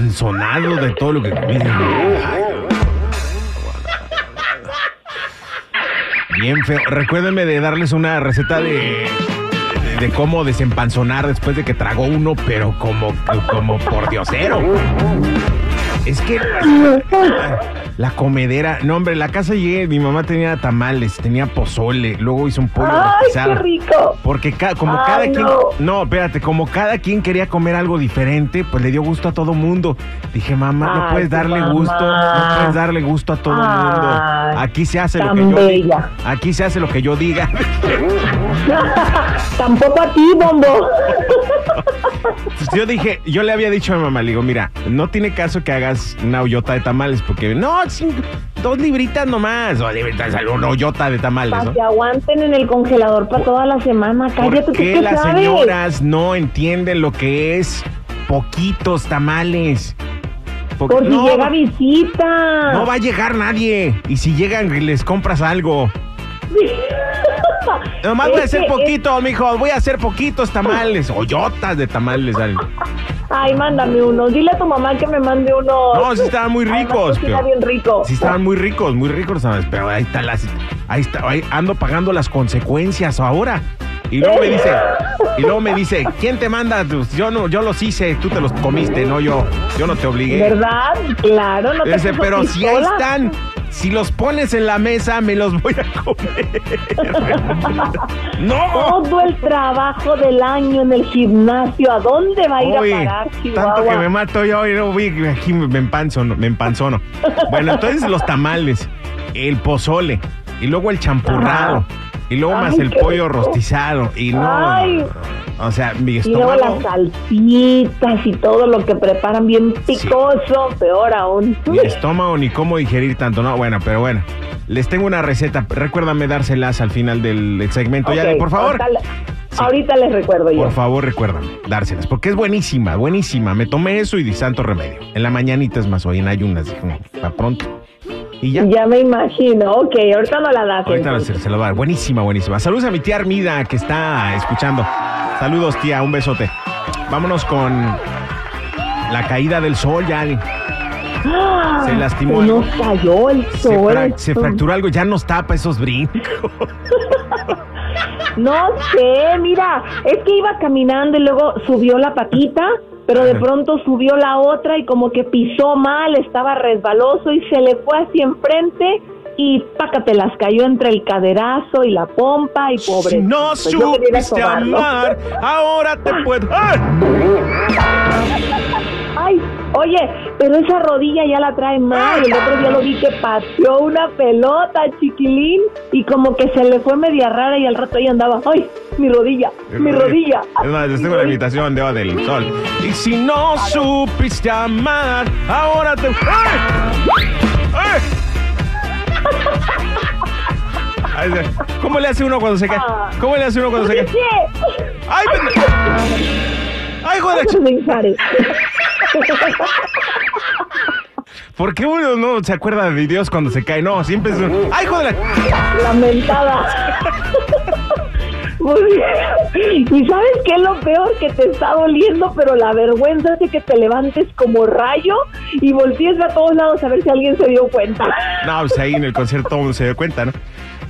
De todo lo que. Bien feo. Recuérdenme de darles una receta de, de, de cómo desempanzonar después de que tragó uno, pero como, como por diosero. Es que la comedera, no hombre, la casa llegué, mi mamá tenía tamales, tenía pozole, luego hizo un pollo ¡Ay, qué rico! Porque ca- como Ay, cada quien, no. no, espérate, como cada quien quería comer algo diferente, pues le dio gusto a todo mundo. Dije, mamá, no puedes darle mamá. gusto, no puedes darle gusto a todo el mundo. Aquí se hace lo que yo diga. Aquí se hace lo que yo diga. Tampoco a ti, bombo. Pues yo dije, yo le había dicho a mi mamá, le digo, mira, no tiene caso que hagas una hoyota de tamales, porque no, dos libritas nomás, dos libritas, una hoyota de tamales, Para ¿no? que aguanten en el congelador para toda la semana. Cállate, ¿Por ¿tú qué las sabes? señoras no entienden lo que es poquitos tamales? Porque- Por si no, llega visita. no va a llegar nadie. Y si llegan, les compras algo. Nomás voy a Es hacer poquitos, mijo. Voy a hacer poquitos tamales. Hoyotas de tamales. dale. Ay, mándame uno. Dile a tu mamá que me mande uno. No, sí estaban muy Además, ricos. cocina pero- bien rico. Sí estaban muy ricos, muy ricos, ¿sabes? Pero ahí está las, ahí está, ahí ando pagando las consecuencias ahora. Y luego me dice, y luego me dice, ¿quién te manda? Pues Yo no, yo los hice, tú te los comiste, no yo, yo no te obligué. ¿Verdad? Claro, no te Dice, pero si ahí están, si los pones en la mesa, me los voy a comer. no. Todo el trabajo del año en el gimnasio, ¿a dónde va a ir Uy, a parar, tanto que me mato yo y luego vi que aquí me empanzono, me empanzono. Bueno, entonces los tamales, el pozole y luego el champurrado Ajá. y luego más el pollo rico. rostizado y no, Ay. O sea, mi Y luego estómago las salsitas y todo lo que preparan bien picoso, peor aún. mi estómago ni cómo digerir tanto, no, bueno, pero bueno. Les tengo una receta, recuérdame dárselas al final del segmento. Ya, por favor. Ahorita, le- ahorita les recuerdo yo. Por favor, recuérdame, dárselas, porque es buenísima, buenísima. Me tomé eso y di santo remedio. En la mañanita es más, hoy en ayunas, dije, para pronto. Y ya. Ya me imagino. Ok, ahorita no la das. Ahorita entonces. se, se lo va a dar. Buenísima, buenísima. Saludos a mi tía Armida que está escuchando. Saludos, tía. Un besote. Vámonos con la caída del sol, ya. Se lastimó Se algo. nos cayó el Se, sol. fra- se fracturó algo. Ya nos tapa esos brincos. No sé, mira, es que iba caminando y luego subió la patita, pero de pronto subió la otra y como que pisó mal, estaba resbaloso y se le fue hacia enfrente y pácatelas, cayó entre el caderazo y la pompa y pobre. Si no Pues supiste amar, ahora te puedo. ¡Ay! Ay, oye, pero esa rodilla ya la trae mal. El otro día lo vi que pateó una pelota, chiquilín, y como que se le fue media rara y al rato ahí andaba. Ay, mi rodilla, mi rodilla. Es más, les tengo la invitación de Eva del Sol. Y si no supiste amar, ahora te. ¡Ay! ¡Ay! ¿Cómo le hace uno cuando se cae? ¿Cómo le hace uno cuando se cae? ¡Ay, pendejo! ¡Ay, joder! ¿Por qué uno no se acuerda de Dios cuando se cae? No, siempre es un... ¡Ay, joder! Lamentada. ¿Y sabes qué es lo peor? Que te está doliendo, pero la vergüenza hace que te levantes como rayo y voltees a todos lados a ver si alguien se dio cuenta. No, pues ahí en el concierto se dio cuenta, ¿no?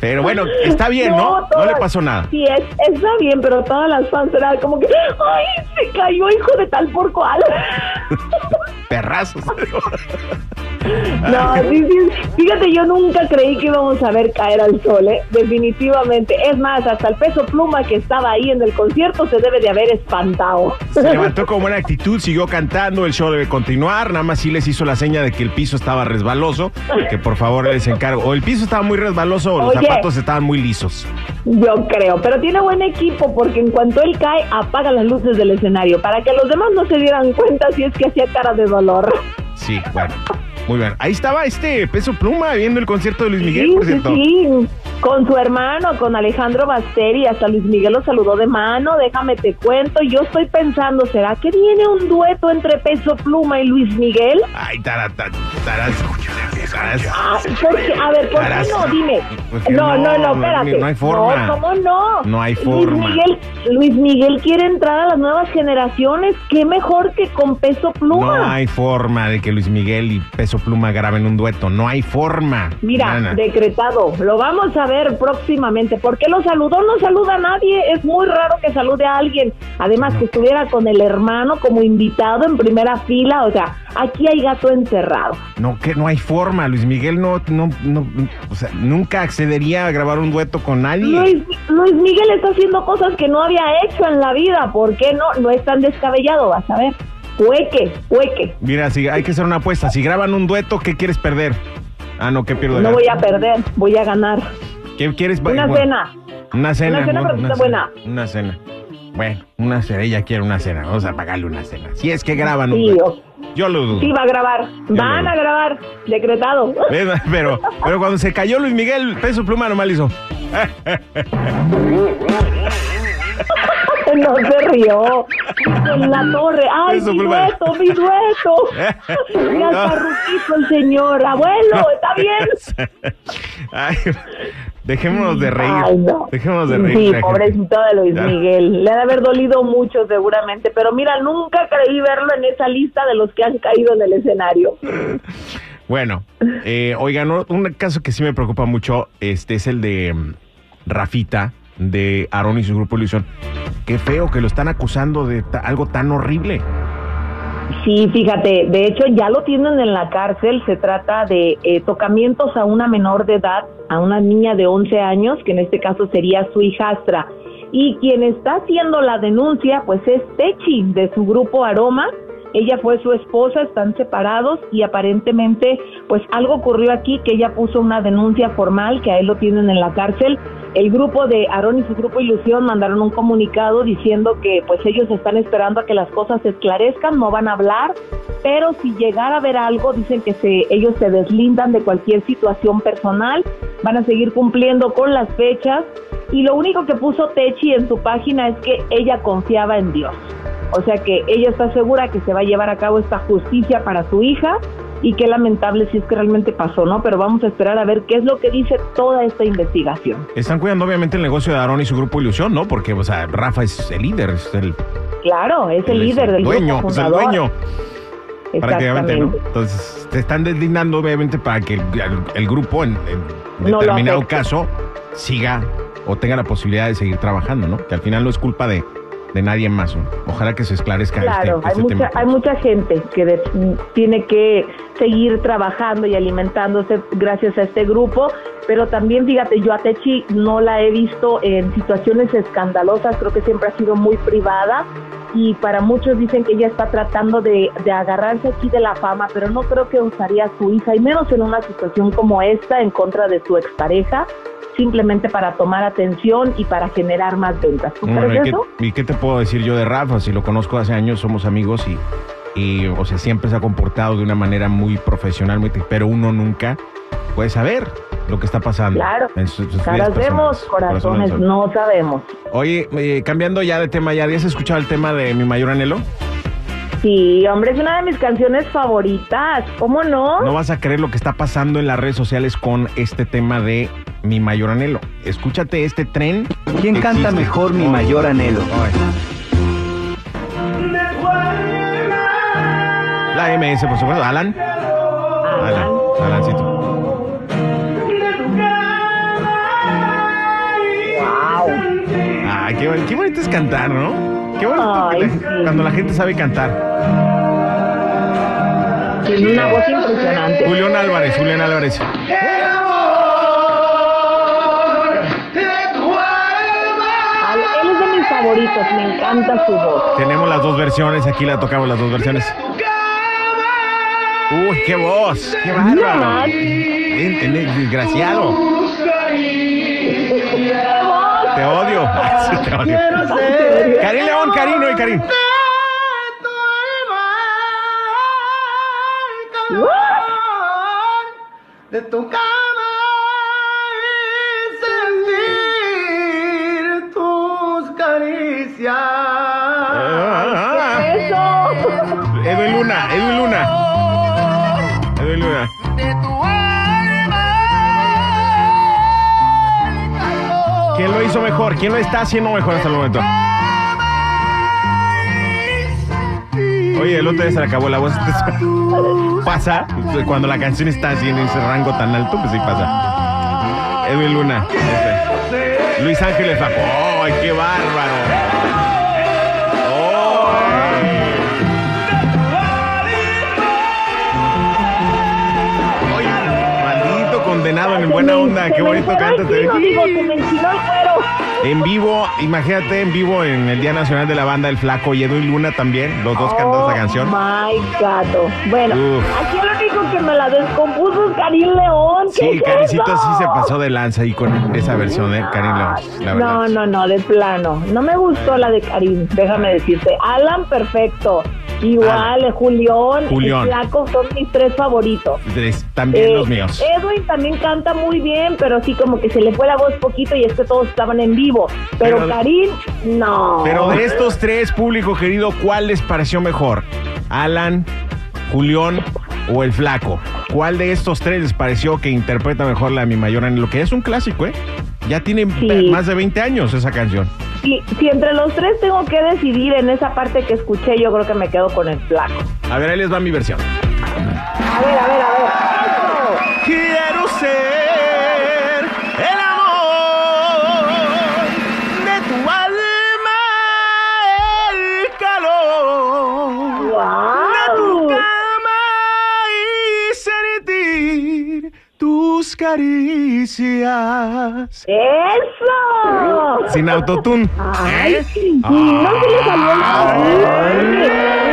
Pero bueno, está bien, ¿no? No, todas- le pasó nada. Sí, es, está bien, pero todas las fans eran como que, ¡ay, se cayó hijo de tal por cual! perrazos. No, sí, sí. Fíjate, yo nunca creí que íbamos a ver caer al sol, ¿eh? Definitivamente. Es más, hasta el peso pluma que estaba ahí en el concierto se debe de haber espantado. Se levantó con buena actitud, siguió cantando, el show debe continuar, nada más sí les hizo la seña de que el piso estaba resbaloso, que por favor les encargo. O el piso estaba muy resbaloso o los Oye. Zapatos estaban muy lisos. Yo creo, pero tiene buen equipo porque en cuanto él cae, apaga las luces del escenario para que los demás no se dieran cuenta si es que hacía cara de dolor. Sí, bueno, muy bien. Ahí estaba este peso pluma viendo el concierto de Luis Miguel, sí, por sí, cierto. sí, con su hermano, con Alejandro Basteri, hasta Luis Miguel lo saludó de mano, déjame te cuento, yo estoy pensando, ¿será que viene un dueto entre Peso Pluma y Luis Miguel? Ay, tarata, taras, taras. Ah, ¿por qué? A ver, ¿por qué no? Dime. Pues No, no, no, espérate. no hay forma. No, ¿cómo no? No hay Luis forma. Miguel, Luis Miguel quiere entrar a las nuevas generaciones. ¿Qué mejor que con Peso Pluma? No hay forma de que Luis Miguel y Peso Pluma graben un dueto. No hay forma. Mira, Nana. decretado. Lo vamos a ver próximamente. ¿Por qué lo saludó? No saluda a nadie. Es muy raro que salude a alguien. Además, que estuviera con el hermano como invitado en primera fila. O sea, aquí hay gato encerrado. No, que no hay forma. Luis Miguel no, no, no, o sea, nunca accedería a grabar un dueto con nadie. Luis, Luis Miguel está haciendo cosas que no había hecho en la vida. ¿Por qué no? No es tan descabellado, vas a ver. Hueque, hueque. Mira, si hay que hacer una apuesta. Si graban un dueto, ¿qué quieres perder? Ah, no, ¿qué pierdo? No voy a perder, voy a ganar. ¿Qué quieres? Una Bueno, cena. Una cena. Una cena, bueno, esté cena, buena. Una cena. Bueno, una cena. Ella quiere una cena. Vamos a pagarle una cena. Si es que graban un Sí, o- Yo lo dudo. sí va a grabar. Van a grabar. Decretado. Pero, pero cuando se cayó Luis Miguel, peso pluma le hizo. No se rió. En la torre. ¡Ay, Eso, mi dueto, mi dueto! Ya está ruquito el señor. Abuelo, ¿está bien? Ay, dejémonos de reír. Ay, no. Dejémonos de reír. Sí, gente. pobrecito de Luis Ya. Miguel. Le ha de haber dolido mucho seguramente. Pero mira, nunca creí verlo en esa lista de los que han caído en el escenario. Bueno, eh, oigan, un- caso que sí me preocupa mucho este es el de mm, Rafita, de Aaron y su grupo Ilusión. Qué feo que lo están acusando de algo tan horrible. Sí, fíjate, de hecho ya lo tienen en la cárcel, se trata de eh, tocamientos a una menor de edad, a una niña de 11 años, que en este caso sería su hijastra. Y quien está haciendo la denuncia, pues es Techi, de su grupo Aroma. Ella fue su esposa, están separados y aparentemente, pues algo ocurrió aquí que ella puso una denuncia formal, que a él lo tienen en la cárcel. El grupo de Aarón y su grupo Ilusión mandaron un comunicado diciendo que pues ellos están esperando a que las cosas se esclarezcan, no van a hablar, pero si llegara a haber algo, dicen que se, ellos se deslindan de cualquier situación personal, van a seguir cumpliendo con las fechas y lo único que puso Techi en su página es que ella confiaba en Dios. O sea que ella está segura que se va a llevar a cabo esta justicia para su hija y qué lamentable si es que realmente pasó, ¿no? Pero vamos a esperar a ver qué es lo que dice toda esta investigación. Están cuidando obviamente el negocio de Aaron y su grupo Ilusión, ¿no? Porque, o sea, Rafa es el líder, es el, Claro, es el él es líder del dueño, grupo es el fundador. dueño. prácticamente, ¿no? Entonces, te están deslindando obviamente para que el, el grupo en, determinado caso siga o tenga la posibilidad de seguir trabajando, ¿no? Que al final no es culpa de, de nadie más. Ojalá que se esclarezca Claro, este, hay, este mucha, hay mucha gente que de- tiene que seguir trabajando y alimentándose gracias a este grupo, pero también fíjate, yo a Techi no la he visto en situaciones escandalosas, creo que siempre ha sido muy privada y para muchos dicen que ella está tratando de, de agarrarse aquí de la fama, pero no creo que usaría a su hija, y menos en una situación como esta en contra de su expareja, simplemente para tomar atención y para generar más ventas. ¿Tú Bueno, crees ¿y, eso? qué, y qué te puedo decir yo de Rafa? Si lo conozco hace años, somos amigos y, y, o sea, siempre se ha comportado de una manera muy profesional, muy, pero uno nunca puede saber lo que está pasando. Claro. en sus- sus vidas Caras vemos, personales. corazones Corazones no sabemos. Oye, eh, cambiando ya de tema, ¿ya habías escuchado el tema de mi mayor anhelo? Sí, hombre, es una de mis canciones favoritas. ¿Cómo no? No vas a creer lo que está pasando en las redes sociales con este tema de mi mayor anhelo. Escúchate este tren. ¿Quién canta existe. mejor mi Ay, mayor anhelo? La MS, por supuesto. Alan. Alan. Alancito. Wow. Ay, qué, bon- qué bonito es cantar, ¿no? Qué bonito que Ay, la- sí. cuando la gente sabe cantar. Tiene una voz impresionante. Julián Álvarez, Julián Álvarez. Me encanta su voz. Tenemos las dos versiones, aquí la tocamos las dos versiones. Uy, qué voz, qué bárbaro. Desgraciado. Te odio. Sí, te odio. Karim León, Karim, no y Karim. de tu caricias. Ah, ¡Eso! ah. Edwin Luna, Edwin Luna. Edwin Luna. ¿Quién lo hizo mejor? ¿Quién lo está haciendo mejor hasta el momento? Oye, el otro día se le acabó la voz. Pasa cuando la canción está así en ese rango tan alto, pues sí pasa. Edwin Luna. ese. Luis Ángeles Flaco. ¡Ay, qué bárbaro! ¡Ay! Oye, maldito condenado en buena onda. Qué bonito cuero. En vivo, imagínate en vivo en el Día Nacional de la Banda El Flaco y Edwin Luna también, los dos cantando esa canción. Oh my gato. Bueno, Uf. aquí el único que me la descompuso es Karim León. ¿Qué Sí, es eso? sí se pasó de lanza ahí con esa versión, ¿eh? Karim León, la. No, no, no, de plano. No me gustó la de Karim, déjame decirte. Alan, perfecto. Igual, Julián, Julián. y Flaco son mis tres favoritos. Tres, También Eh, los míos. Edwin también canta muy bien, pero sí como que se le fue la voz poquito y es que todos estaban en vivo. Pero, Pero- Karim, no. Pero de estos tres, público querido, ¿cuál les pareció mejor? ¿Alan, Julián o el Flaco? ¿Cuál de estos tres les pareció que interpreta mejor la de Mi Mayor Anhelo? Lo que es un clásico, ¿eh? Ya tiene Sí. más de 20 años esa canción. Si, si entre los tres tengo que decidir en esa parte que escuché, yo creo que me quedo con el Flaco. A ver, ahí les va mi versión. A ver, a ver, a ver. Caricias. ¡Eso! Sin autotune. ¡Ay! ¿Eh? No se le salió el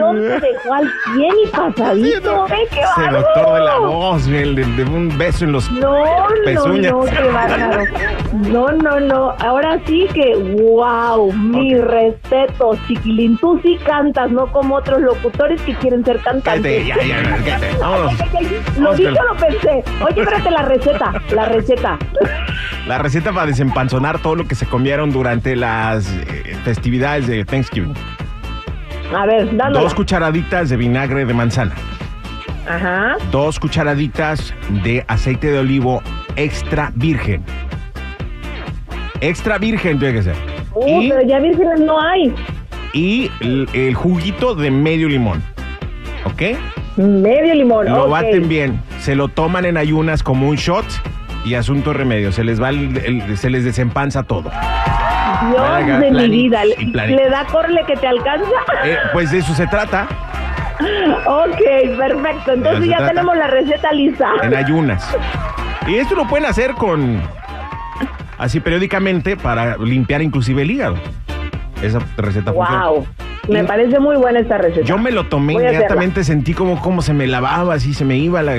operación te dejó al 100 y pasadito, ¿eh? ¡Qué Ese doctor de la voz, el de, de un beso en los No, pezuñas. no, qué bárbaro. No, no, no. Ahora sí que, wow, mi respeto, chiquilín. Tú sí cantas, no como otros locutores que quieren ser Cállate, cantantes. ya, ya, ya, cállate. Vámonos. Lo dije lo pensé. Oye, espérate, la receta, la receta. La receta para desempanzonar todo lo que se comieron durante las eh, festividades de Thanksgiving. A ver, dándola. Dos cucharaditas de vinagre de manzana. Ajá. Dos cucharaditas de aceite de olivo extra virgen. Extra virgen tiene que ser. Uh, Y- pero ya vírgenes no hay. Y el, el juguito de medio limón. ¿Ok? Medio limón. Lo baten bien. Se lo toman en ayunas como un shot y asunto remedio. Se les va el- el- se les desempanza todo. Dios de mi vida. ¿Le, da corle que te alcanza? Eh, pues de eso se trata. ok, perfecto. Entonces ya trata. tenemos la receta lista. en ayunas. Y esto lo pueden hacer con así periódicamente para limpiar inclusive el hígado. Esa receta funciona. Wow. Me Y- parece muy buena esta receta. Yo me lo tomé Voy inmediatamente, sentí como, como se me lavaba, así se me iba la.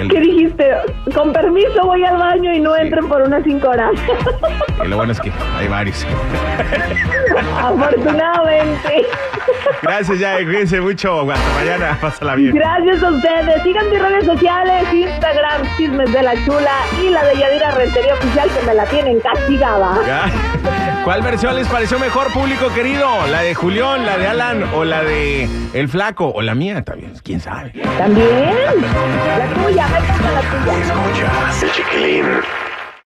El- ¿Qué dijiste? Con permiso voy al baño y no entren por unas cinco horas. y lo bueno es que hay varios. Afortunadamente. Gracias, ya, cuídense mucho. Hasta mañana, pásala bien. Gracias a ustedes. Sigan mis redes sociales, Instagram, Chismes de la Chula y la de Yadira Rentería Oficial que me la tienen castigada. Ya. ¿Cuál versión les pareció mejor, público querido? ¿La de Julián, la de Alan o la de El Flaco o la mía? También, quién sabe. También. La tuya, la tuya. Escuchas el chiquilín.